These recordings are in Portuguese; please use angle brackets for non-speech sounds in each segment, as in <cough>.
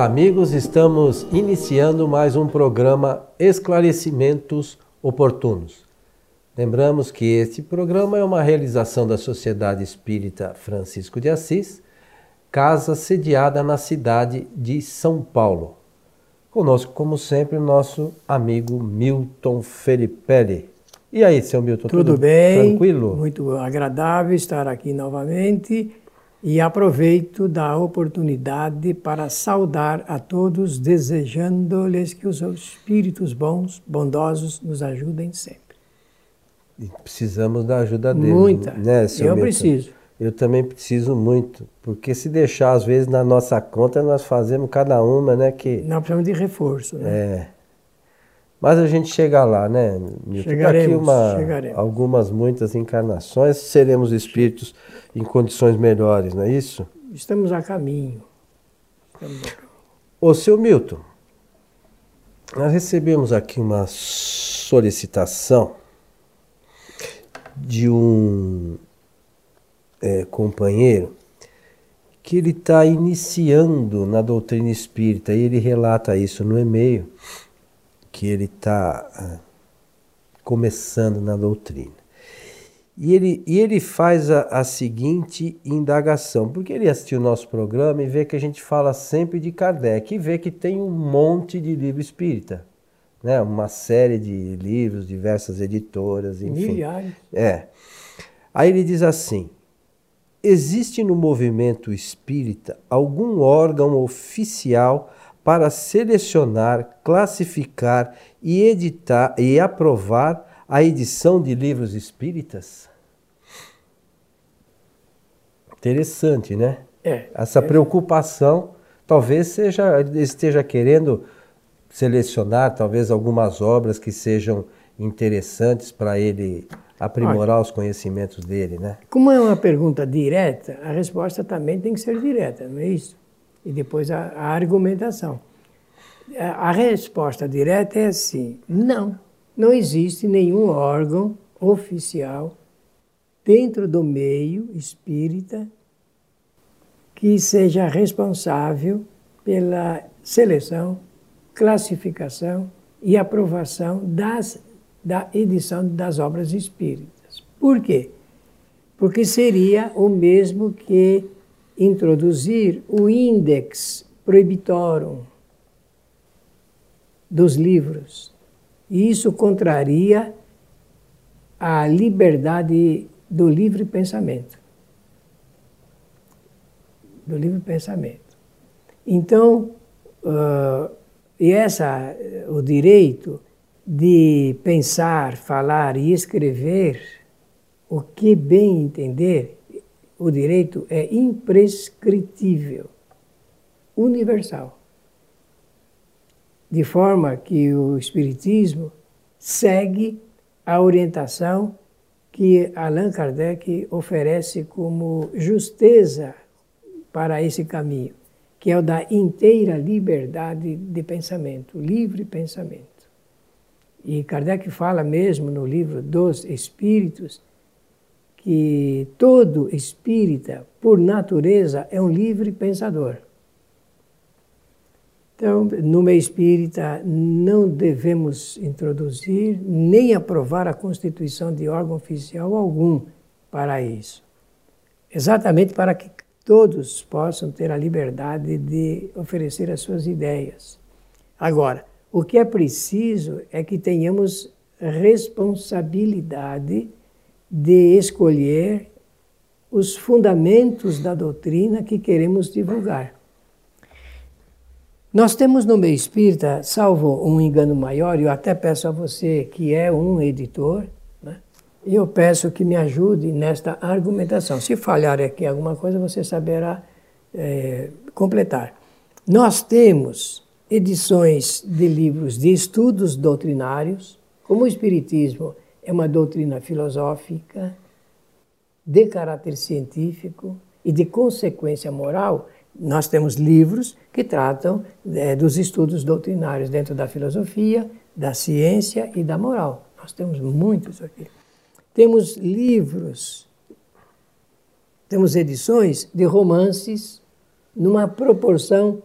Olá, amigos. Estamos iniciando mais um programa Esclarecimentos Oportunos. Lembramos que este programa é uma realização da Sociedade Espírita Francisco de Assis, casa sediada na cidade de São Paulo. Conosco, como sempre, o nosso amigo Milton Felipe. E aí, seu Milton, tudo, tudo bem? Tranquilo? Muito agradável estar aqui novamente e aproveito da oportunidade para saudar a todos, desejando-lhes que os espíritos bons, bondosos, nos ajudem sempre. E precisamos da ajuda deles. Muita. Né, Eu Milton? preciso. Eu também preciso muito, porque se deixar às vezes na nossa conta, nós fazemos cada uma, né, que... Nós precisamos de reforço, né? É. Mas a gente chega lá, né, Milton? Chegaremos, Daqui uma, chegaremos. algumas, muitas encarnações, seremos espíritos em condições melhores, não é isso? Estamos a caminho. Estamos a... Ô, seu Milton, nós recebemos aqui uma solicitação de um é, companheiro que ele está iniciando na doutrina espírita e ele relata isso no e-mail que ele está ah, começando na doutrina. E ele, e ele faz a, a seguinte indagação, porque ele assistiu o nosso programa e vê que a gente fala sempre de Kardec e vê que tem um monte de livro espírita, né? uma série de livros, diversas editoras, enfim. Milhares. É. Aí ele diz assim: existe no movimento espírita algum órgão oficial para selecionar, classificar e editar e aprovar a edição de livros espíritas? Interessante, né? É. Essa é. preocupação talvez seja esteja querendo selecionar talvez algumas obras que sejam interessantes para ele aprimorar Olha, os conhecimentos dele, né? Como é uma pergunta direta, a resposta também tem que ser direta, não é isso? E depois a, a argumentação. A, a resposta direta é assim: não não existe nenhum órgão oficial dentro do meio espírita que seja responsável pela seleção, classificação e aprovação das, da edição das obras espíritas. Por quê? Porque seria o mesmo que introduzir o Index Prohibitorum dos livros e isso contraria a liberdade do livre pensamento. Do livre pensamento. Então, uh, e essa, o direito de pensar, falar e escrever o que bem entender, o direito é imprescritível, universal de forma que o Espiritismo segue a orientação que Allan Kardec oferece como justeza para esse caminho, que é o da inteira liberdade de pensamento, livre pensamento. E Kardec fala mesmo no livro dos Espíritos que todo espírita, por natureza, é um livre pensador. Então, no meio espírita, não devemos introduzir nem aprovar a constituição de órgão oficial algum para isso. Exatamente para que todos possam ter a liberdade de oferecer as suas ideias. Agora, o que é preciso é que tenhamos responsabilidade de escolher os fundamentos da doutrina que queremos divulgar. Nós temos no meio espírita, salvo um engano maior, eu até peço a você que é um editor, né? eu peço que me ajude nesta argumentação. Se falhar aqui alguma coisa, você saberá é, completar. Nós temos edições de livros de estudos doutrinários, como o Espiritismo é uma doutrina filosófica, de caráter científico e de consequência moral, nós temos livros que tratam é, dos estudos doutrinários dentro da filosofia, da ciência e da moral. Nós temos muitos aqui. Temos livros, temos edições de romances numa proporção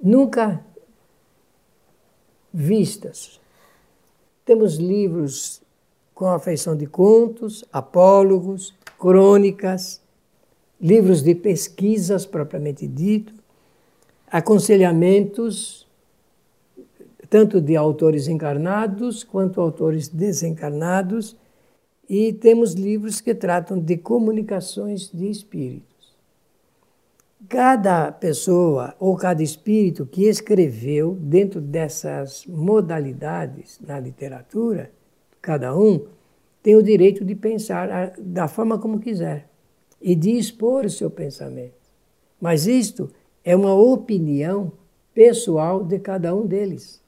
nunca vistas. Temos livros com a feição de contos, apólogos, crônicas, livros de pesquisas propriamente dito, aconselhamentos, tanto de autores encarnados quanto autores desencarnados, e temos livros que tratam de comunicações de espíritos. Cada pessoa ou cada espírito que escreveu dentro dessas modalidades na literatura, cada um tem o direito de pensar da forma como quiser e de expor o seu pensamento. Mas isto é uma opinião pessoal de cada um deles.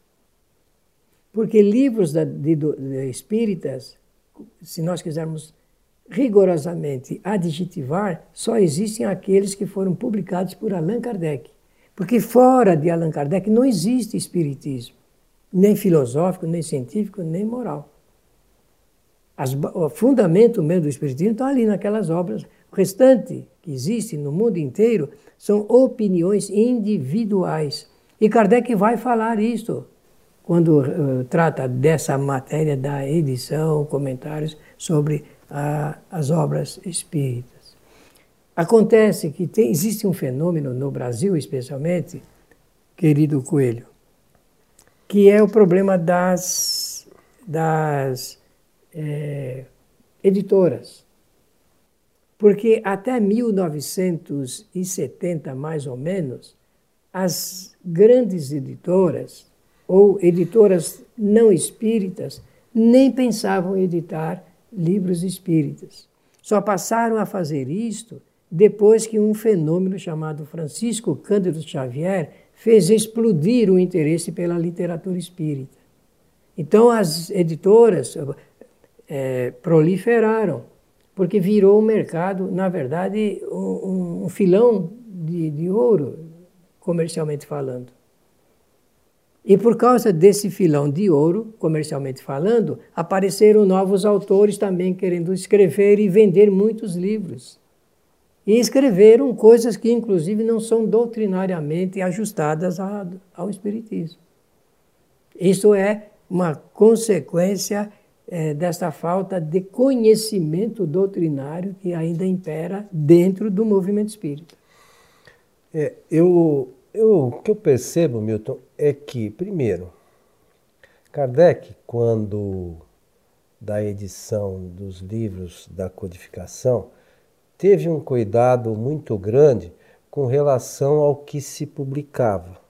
Porque livros de, de, de espíritas, se nós quisermos rigorosamente adjetivar, só existem aqueles que foram publicados por Allan Kardec. Porque fora de Allan Kardec não existe espiritismo, nem filosófico, nem científico, nem moral. As, o fundamento mesmo do espiritismo está ali naquelas obras. O restante que existe no mundo inteiro são opiniões individuais. E Kardec vai falar isto quando uh, trata dessa matéria da edição, comentários sobre a, as obras espíritas. Acontece que tem, existe um fenômeno no Brasil, especialmente, querido Coelho, que é o problema das, das é, editoras. Porque até 1970, mais ou menos, as grandes editoras, ou editoras não espíritas, nem pensavam editar livros espíritas. Só passaram a fazer isto depois que um fenômeno chamado Francisco Cândido Xavier fez explodir o interesse pela literatura espírita. Então as editoras é, proliferaram, porque virou um mercado, na verdade, um, um filão de, de ouro, comercialmente falando. E por causa desse filão de ouro, comercialmente falando, apareceram novos autores também querendo escrever e vender muitos livros. E escreveram coisas que, inclusive, não são doutrinariamente ajustadas ao Espiritismo. Isso é uma consequência é, desta falta de conhecimento doutrinário que ainda impera dentro do movimento espírita. É, eu eu, o que eu percebo, Milton, é que, primeiro, Kardec, quando da edição dos livros da codificação, teve um cuidado muito grande com relação ao que se publicava.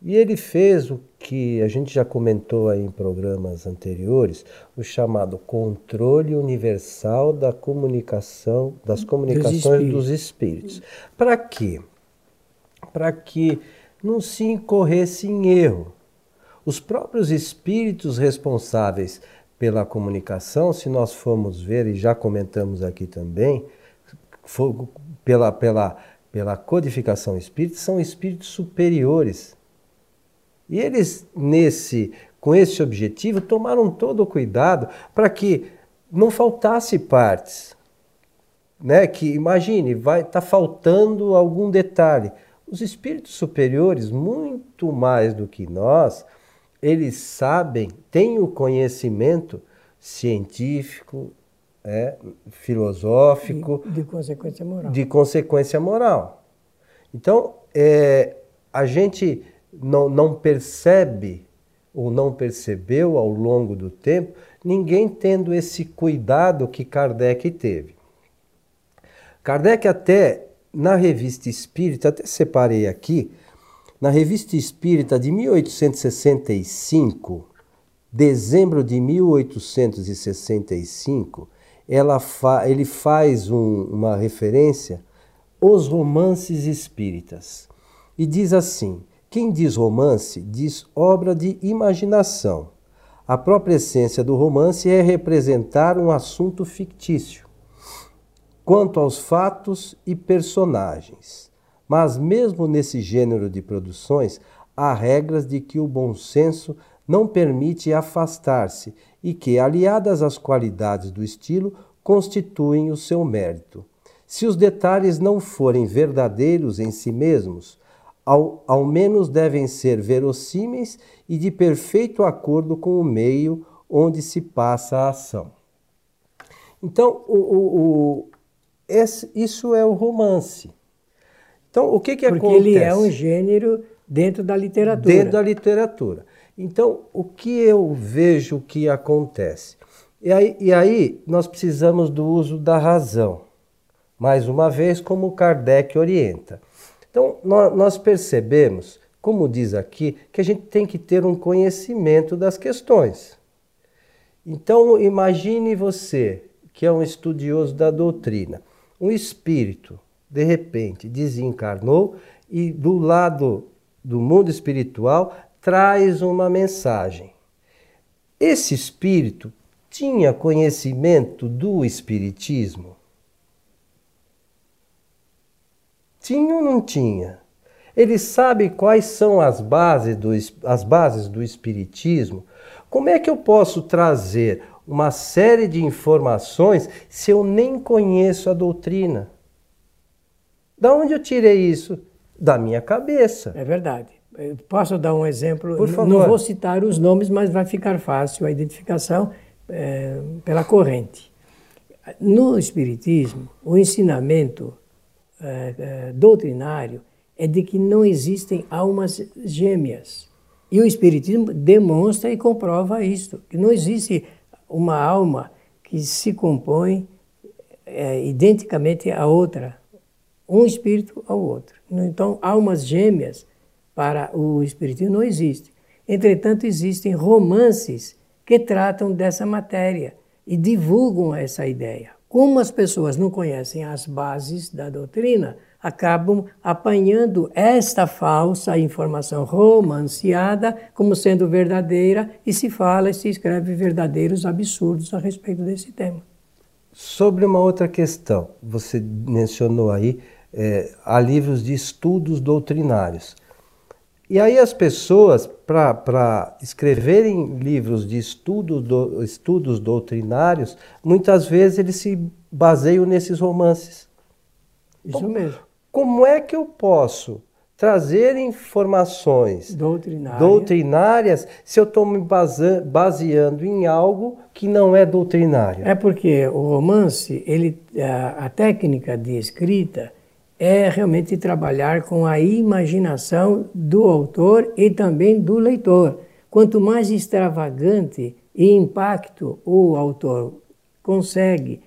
E ele fez o que a gente já comentou aí em programas anteriores, o chamado controle universal da comunicação, das comunicações dos espíritos. Espíritos. Para quê? para que não se incorresse em erro. Os próprios espíritos responsáveis pela comunicação, se nós formos ver, e já comentamos aqui também, pela, pela, pela codificação espírita, são espíritos superiores. E eles, nesse, com esse objetivo, tomaram todo o cuidado para que não faltasse partes. Né? Que imagine, vai tá faltando algum detalhe. Os espíritos superiores, muito mais do que nós, eles sabem, têm o conhecimento científico, é, filosófico. De, de, consequência moral. De consequência moral. Então, é, a gente não, não percebe ou não percebeu ao longo do tempo ninguém tendo esse cuidado que Kardec teve. Kardec até na Revista Espírita, até separei aqui, na Revista Espírita de 1865, dezembro de 1865, ela fa ele faz um, uma referência aos romances espíritas. E diz assim: quem diz romance diz obra de imaginação. A própria essência do romance é representar um assunto fictício quanto aos fatos e personagens. Mas, mesmo nesse gênero de produções, há regras de que o bom senso não permite afastar-se e que, aliadas às qualidades do estilo, constituem o seu mérito. Se os detalhes não forem verdadeiros em si mesmos, ao, ao menos devem ser verossímeis e de perfeito acordo com o meio onde se passa a ação. Então, o, o, o esse, isso é o romance. Então, o que, que Porque acontece? ele é um gênero dentro da literatura. Dentro da literatura. Então, o que eu vejo que acontece? E aí, e aí nós precisamos do uso da razão. Mais uma vez, como Kardec orienta. Então, nós percebemos, como diz aqui, que a gente tem que ter um conhecimento das questões. Então, imagine você, que é um estudioso da doutrina, um espírito, de repente, desencarnou e do lado do mundo espiritual traz uma mensagem. Esse espírito tinha conhecimento do espiritismo? Tinha ou não tinha? Ele sabe quais são as bases do, as bases do espiritismo? Como é que eu posso trazer uma série de informações se eu nem conheço a doutrina? Da onde eu tirei isso? Da minha cabeça. É verdade. Eu posso dar um exemplo? Por favor. Não vou citar os nomes, mas vai ficar fácil a identificação é, pela corrente. No Espiritismo, o ensinamento é, é, doutrinário é de que não existem almas gêmeas. E o Espiritismo demonstra e comprova isto, que não existe uma alma que se compõe é, identicamente à outra, um espírito ao outro. Então, almas gêmeas para o espiritismo não existe. Entretanto, existem romances que tratam dessa matéria e divulgam essa ideia. Como as pessoas não conhecem as bases da doutrina, acabam apanhando esta falsa informação romanceada como sendo verdadeira e se fala e se escreve verdadeiros absurdos a respeito desse tema. Sobre uma outra questão, você mencionou aí é, há livros de estudos doutrinários. E aí as pessoas, para escreverem livros de estudo, do, estudos doutrinários, muitas vezes eles se baseiam nesses romances. Isso mesmo. Como é que eu posso trazer informações Doutrinária. doutrinárias se eu estou me baseando em algo que não é doutrinário? É porque o romance, ele, a, a técnica de escrita, é realmente trabalhar com a imaginação do autor e também do leitor. Quanto mais extravagante e impacto o autor consegue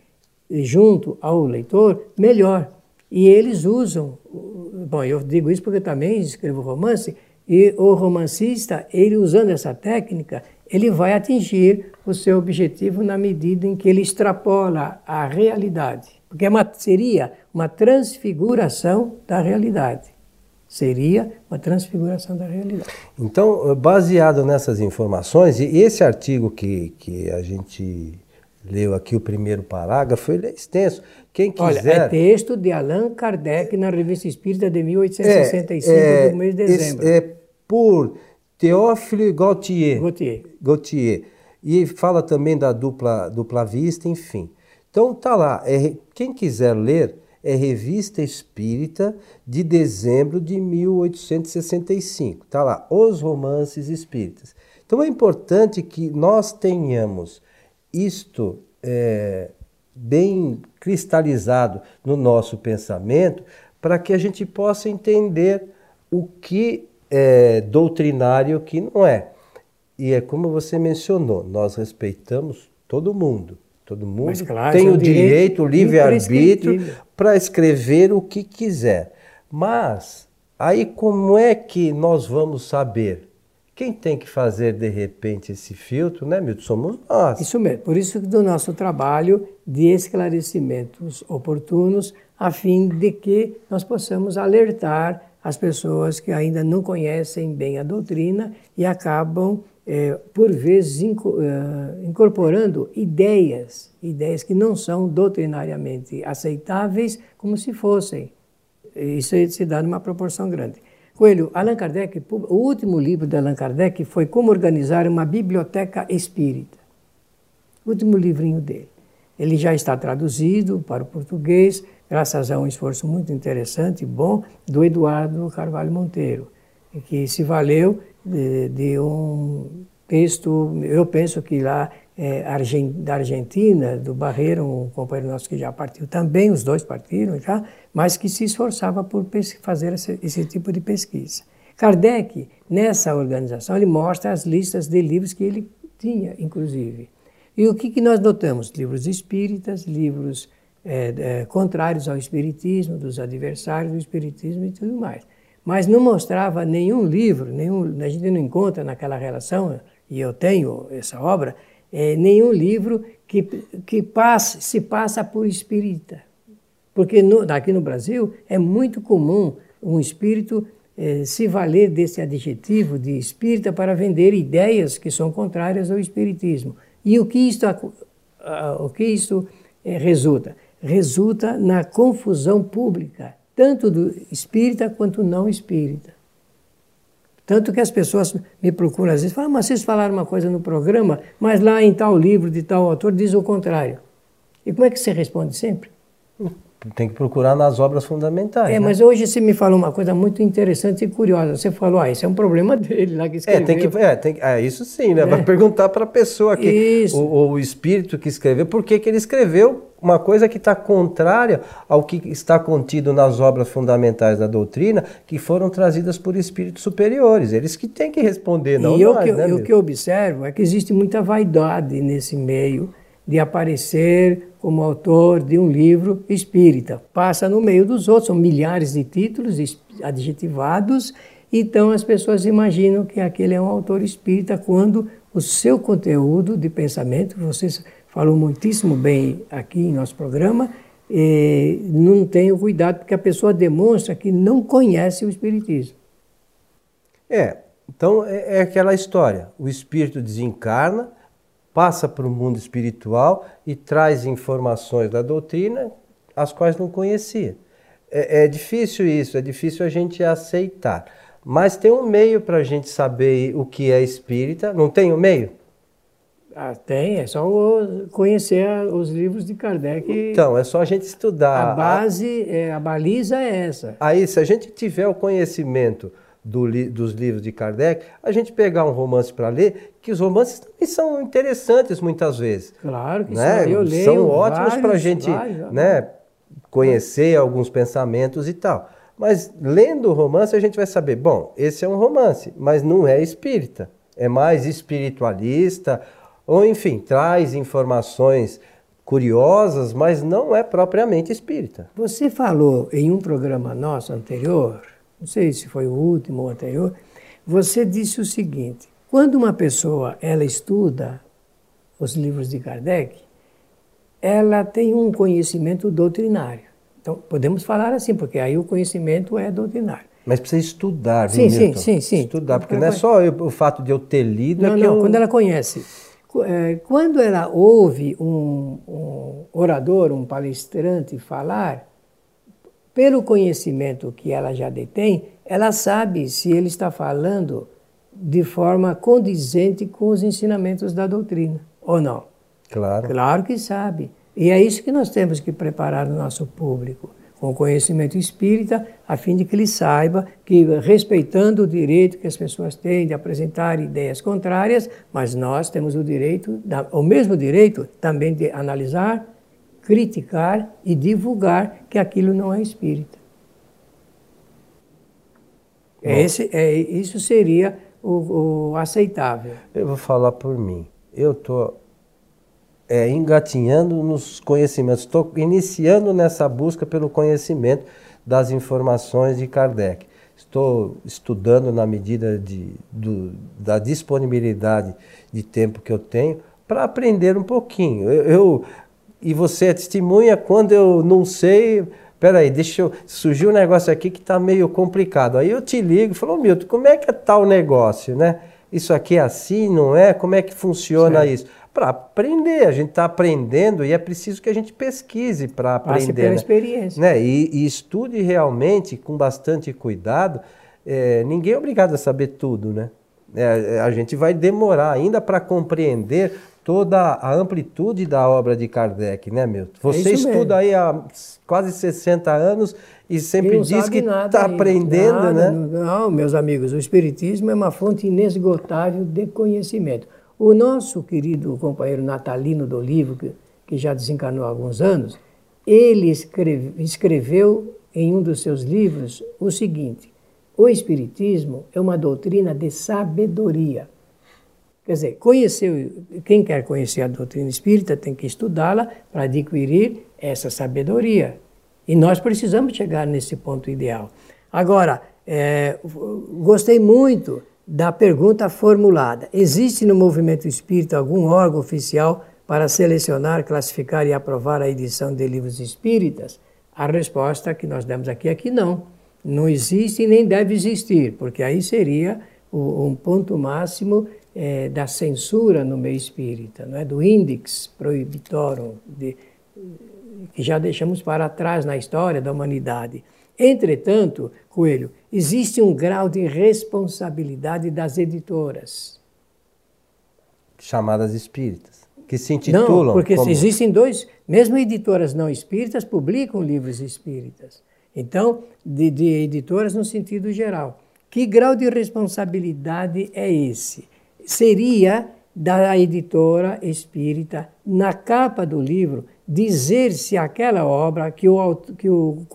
junto ao leitor, melhor. E eles usam, bom, eu digo isso porque também escrevo romance, e o romancista, ele usando essa técnica, ele vai atingir o seu objetivo na medida em que ele extrapola a realidade. Porque é seria uma transfiguração da realidade. Seria uma transfiguração da realidade. Então, baseado nessas informações, e esse artigo que, que a gente leu aqui, o primeiro parágrafo, ele é extenso. Quem quiser. Olha, é texto de Allan Kardec na Revista Espírita de 1865, é, é, do mês de dezembro. É por Théophile Gautier. Gautier. Gautier. E fala também da dupla, dupla vista, enfim. Então tá lá, é, quem quiser ler, é Revista Espírita de dezembro de 1865. Tá lá, Os Romances Espíritas. Então é importante que nós tenhamos isto é, bem cristalizado no nosso pensamento para que a gente possa entender o que é doutrinário e o que não é. E é como você mencionou, nós respeitamos todo mundo. Todo mundo claro, tem o direito, o livre-arbítrio para escrever o que quiser. Mas aí como é que nós vamos saber? Quem tem que fazer de repente esse filtro, né, Milton? Somos nós. Isso mesmo. Por isso do nosso trabalho de esclarecimentos oportunos, a fim de que nós possamos alertar as pessoas que ainda não conhecem bem a doutrina e acabam é, por vezes é, incorporando ideias, ideias que não são doutrinariamente aceitáveis, como se fossem. Isso se dá numa proporção grande. Coelho, Allan Kardec, o último livro de Allan Kardec foi Como Organizar uma Biblioteca Espírita. O último livrinho dele. Ele já está traduzido para o português, graças a um esforço muito interessante e bom do Eduardo Carvalho Monteiro, que se valeu de, de um texto, eu penso que lá é, da Argentina, do Barreiro, um companheiro nosso que já partiu também, os dois partiram já, mas que se esforçava por fazer esse, esse tipo de pesquisa. Kardec, nessa organização, ele mostra as listas de livros que ele tinha, inclusive. E o que, que nós notamos? Livros espíritas, livros é, é, contrários ao espiritismo, dos adversários do espiritismo e tudo mais. Mas não mostrava nenhum livro, nenhum, a gente não encontra naquela relação, e eu tenho essa obra, é, nenhum livro que, que passe, se passa por espírita. Porque no, aqui no Brasil é muito comum um espírito é, se valer desse adjetivo de espírita para vender ideias que são contrárias ao espiritismo. E o que isto, o que isto é, resulta? Resulta na confusão pública, tanto do espírita quanto não espírita. Tanto que as pessoas me procuram às vezes, falam, mas vocês falaram uma coisa no programa, mas lá em tal livro de tal autor diz o contrário. E como é que você responde sempre? Tem que procurar nas obras fundamentais. É, né? mas hoje você me falou uma coisa muito interessante e curiosa. Você falou, ah, isso é um problema <laughs> dele lá que escreveu. É, tem que, é, tem, é isso sim, né? É. Vai perguntar para a pessoa que o, o, espírito que escreveu, por que, que ele escreveu uma coisa que está contrária ao que está contido nas obras fundamentais da doutrina, que foram trazidas por espíritos superiores. Eles que têm que responder, não e nós, que, né, o que eu observo é que existe muita vaidade nesse meio de aparecer como autor de um livro espírita. Passa no meio dos outros, são milhares de títulos adjetivados, então as pessoas imaginam que aquele é um autor espírita quando o seu conteúdo de pensamento, você falou muitíssimo bem aqui em nosso programa, não tem o cuidado, porque a pessoa demonstra que não conhece o Espiritismo. É, então é, é aquela história: o espírito desencarna passa para o mundo espiritual e traz informações da doutrina as quais não conhecia. É, é difícil isso, é difícil a gente aceitar. Mas tem um meio para a gente saber o que é espírita. Não tem um meio? Ah, tem, é só conhecer os livros de Kardec. Então, é só a gente estudar. A base, é, a baliza é essa. Aí, se a gente tiver o conhecimento do dos livros de Kardec, a gente pegar um romance para ler, que os romances também são interessantes muitas vezes. Claro que né? são. Eu leio são ótimos para a gente vários, né, conhecer alguns pensamentos e tal. Mas lendo o romance a gente vai saber, bom, esse é um romance, mas não é espírita. É mais espiritualista, ou enfim, traz informações curiosas, mas não é propriamente espírita. Você falou em um programa nosso anterior não sei se foi o último ou anterior, você disse o seguinte: quando uma pessoa ela estuda os livros de Kardec, ela tem um conhecimento doutrinário. Então, podemos falar assim, porque aí o conhecimento é doutrinário. Mas precisa estudar, sim, sim, sim, sim. Estudar, porque não é só o fato de eu ter lido. É não, é não, eu... quando ela conhece. É, quando ela ouve um, um orador, um palestrante falar, pelo conhecimento que ela já detém, ela sabe se ele está falando de forma condizente com os ensinamentos da doutrina, ou não? Claro. Claro que sabe. E é isso que nós temos que preparar o nosso público, com o conhecimento espírita, a fim de que ele saiba que, respeitando o direito que as pessoas têm de apresentar ideias contrárias, mas nós temos o direito, o mesmo direito também de analisar, criticar e divulgar que aquilo não é espírita. Esse, é, isso seria o, o, aceitável. Eu vou falar por mim. Eu estou é, engatinhando nos conhecimentos, estou iniciando nessa busca pelo conhecimento das informações de Kardec. Estou estudando na medida de, do, da disponibilidade de tempo que eu tenho para aprender um pouquinho. Eu, eu, e você é testemunha, quando eu não sei, peraí, deixa eu. Surgiu um negócio aqui que está meio complicado. Aí eu te ligo e falo, Milton, como é que é tal negócio, né? Isso aqui é assim, não é? Como é que funciona certo. isso? Para aprender, a gente está aprendendo e é preciso que a gente pesquise para aprender. pela né? experiência. Né? E, e, estude realmente com bastante cuidado. É, ninguém é obrigado a saber tudo, né? É, a gente vai demorar ainda para compreender toda a amplitude da obra de Kardec, né, Milton? Você É estuda mesmo. aí há quase 60 anos e sempre E diz que está aprendendo, Nada, né? Não, meus amigos, o Espiritismo é uma fonte inesgotável de conhecimento. O nosso querido companheiro Natalino do Livro, que, que já desencarnou há alguns anos, ele escreve- escreveu em um dos seus livros o seguinte: o Espiritismo é uma doutrina de sabedoria. Quer dizer, conhecer, quem quer conhecer a doutrina espírita tem que estudá-la para adquirir essa sabedoria. E nós precisamos chegar nesse ponto ideal. Agora, é, gostei muito da pergunta formulada: existe no movimento espírita algum órgão oficial para selecionar, classificar e aprovar a edição de livros espíritas? A resposta que nós demos aqui é que não. Não existe e nem deve existir, porque aí seria o- um ponto máximo eh, da censura no meio espírita, não é? do índex prohibitorum, de, que já deixamos para trás na história da humanidade. Entretanto, Coelho, existe um grau de responsabilidade das editoras. Chamadas espíritas, que se intitulam Não, porque como... existem dois, mesmo editoras não espíritas publicam livros espíritas. Então, de, de editoras no sentido geral. Que grau de responsabilidade é esse? Seria da editora espírita, na capa do livro, dizer se aquela obra que o, que o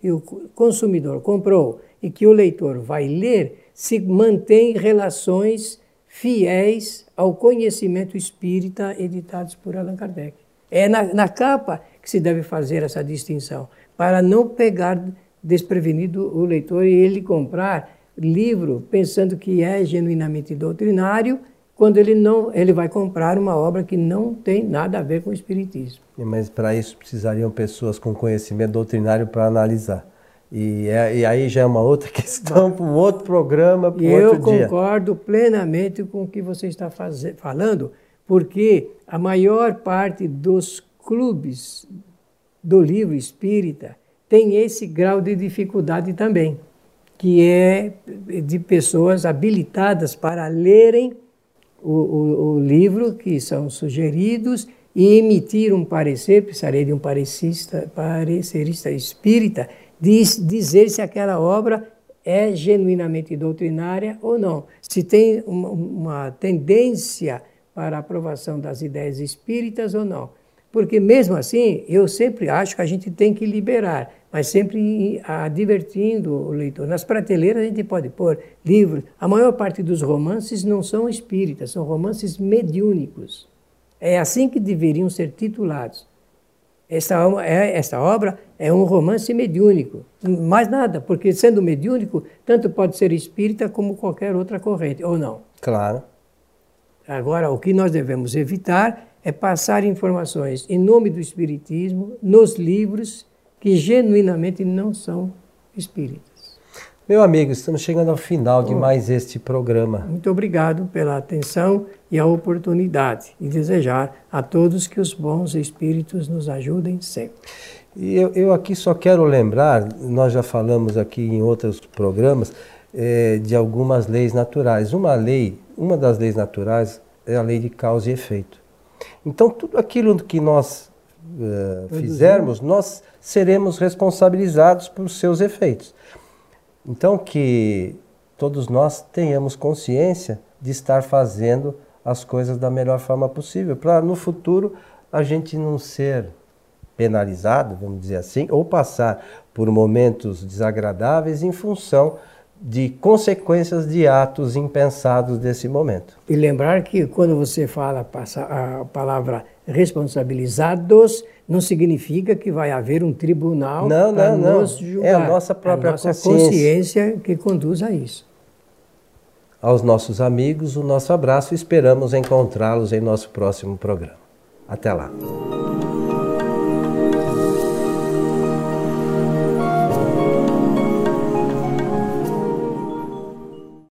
que o consumidor comprou e que o leitor vai ler se mantém relações fiéis ao conhecimento espírita editados por Allan Kardec. É na, na capa que se deve fazer essa distinção, para não pegar desprevenido o leitor e ele comprar livro pensando que é genuinamente doutrinário, quando ele não, ele vai comprar uma obra que não tem nada a ver com o espiritismo. Mas para isso precisariam pessoas com conhecimento doutrinário para analisar. E, é- e aí já é uma outra <laughs> questão para um outro programa, para um eu outro dia. concordo plenamente com o que você está faze- falando, porque a maior parte dos clubes do livro espírita tem esse grau de dificuldade também, que é de pessoas habilitadas para lerem o, o- o livro que são sugeridos e emitir um parecer, precisaria de um parecista, parecerista espírita, diz, dizer se aquela obra é genuinamente doutrinária ou não. Se tem uma, uma tendência para a aprovação das ideias espíritas ou não. Porque mesmo assim, eu sempre acho que a gente tem que liberar, mas sempre advertindo o leitor. Nas prateleiras a gente pode pôr livros. A maior parte dos romances não são espíritas, são romances mediúnicos. É assim que deveriam ser titulados. Esta, é, esta obra é um romance mediúnico. Mais nada, porque sendo mediúnico, tanto pode ser espírita como qualquer outra corrente, ou não. Claro. Agora, o que nós devemos evitar é passar informações em nome do Espiritismo nos livros que genuinamente não são espíritas. Meu amigo, estamos chegando ao final de mais este programa. Muito obrigado pela atenção e a oportunidade e desejar a todos que os bons espíritos nos ajudem sempre. E eu, eu aqui só quero lembrar, nós já falamos aqui em outros programas, eh, de algumas leis naturais. Uma lei, uma das leis naturais é a lei de causa e efeito. Então, tudo aquilo que nós eh, fizermos, nós seremos responsabilizados por seus efeitos. Então, que todos nós tenhamos consciência de estar fazendo as coisas da melhor forma possível, para no futuro a gente não ser penalizado, vamos dizer assim, ou passar por momentos desagradáveis em função de consequências de atos impensados desse momento. E lembrar que quando você fala a palavra responsabilizados, não significa que vai haver um tribunal Não, para não, não. nos julgar. É a nossa própria a nossa consciência. consciência que conduz a isso. Aos nossos amigos, o nosso abraço e esperamos encontrá-los em nosso próximo programa. Até lá.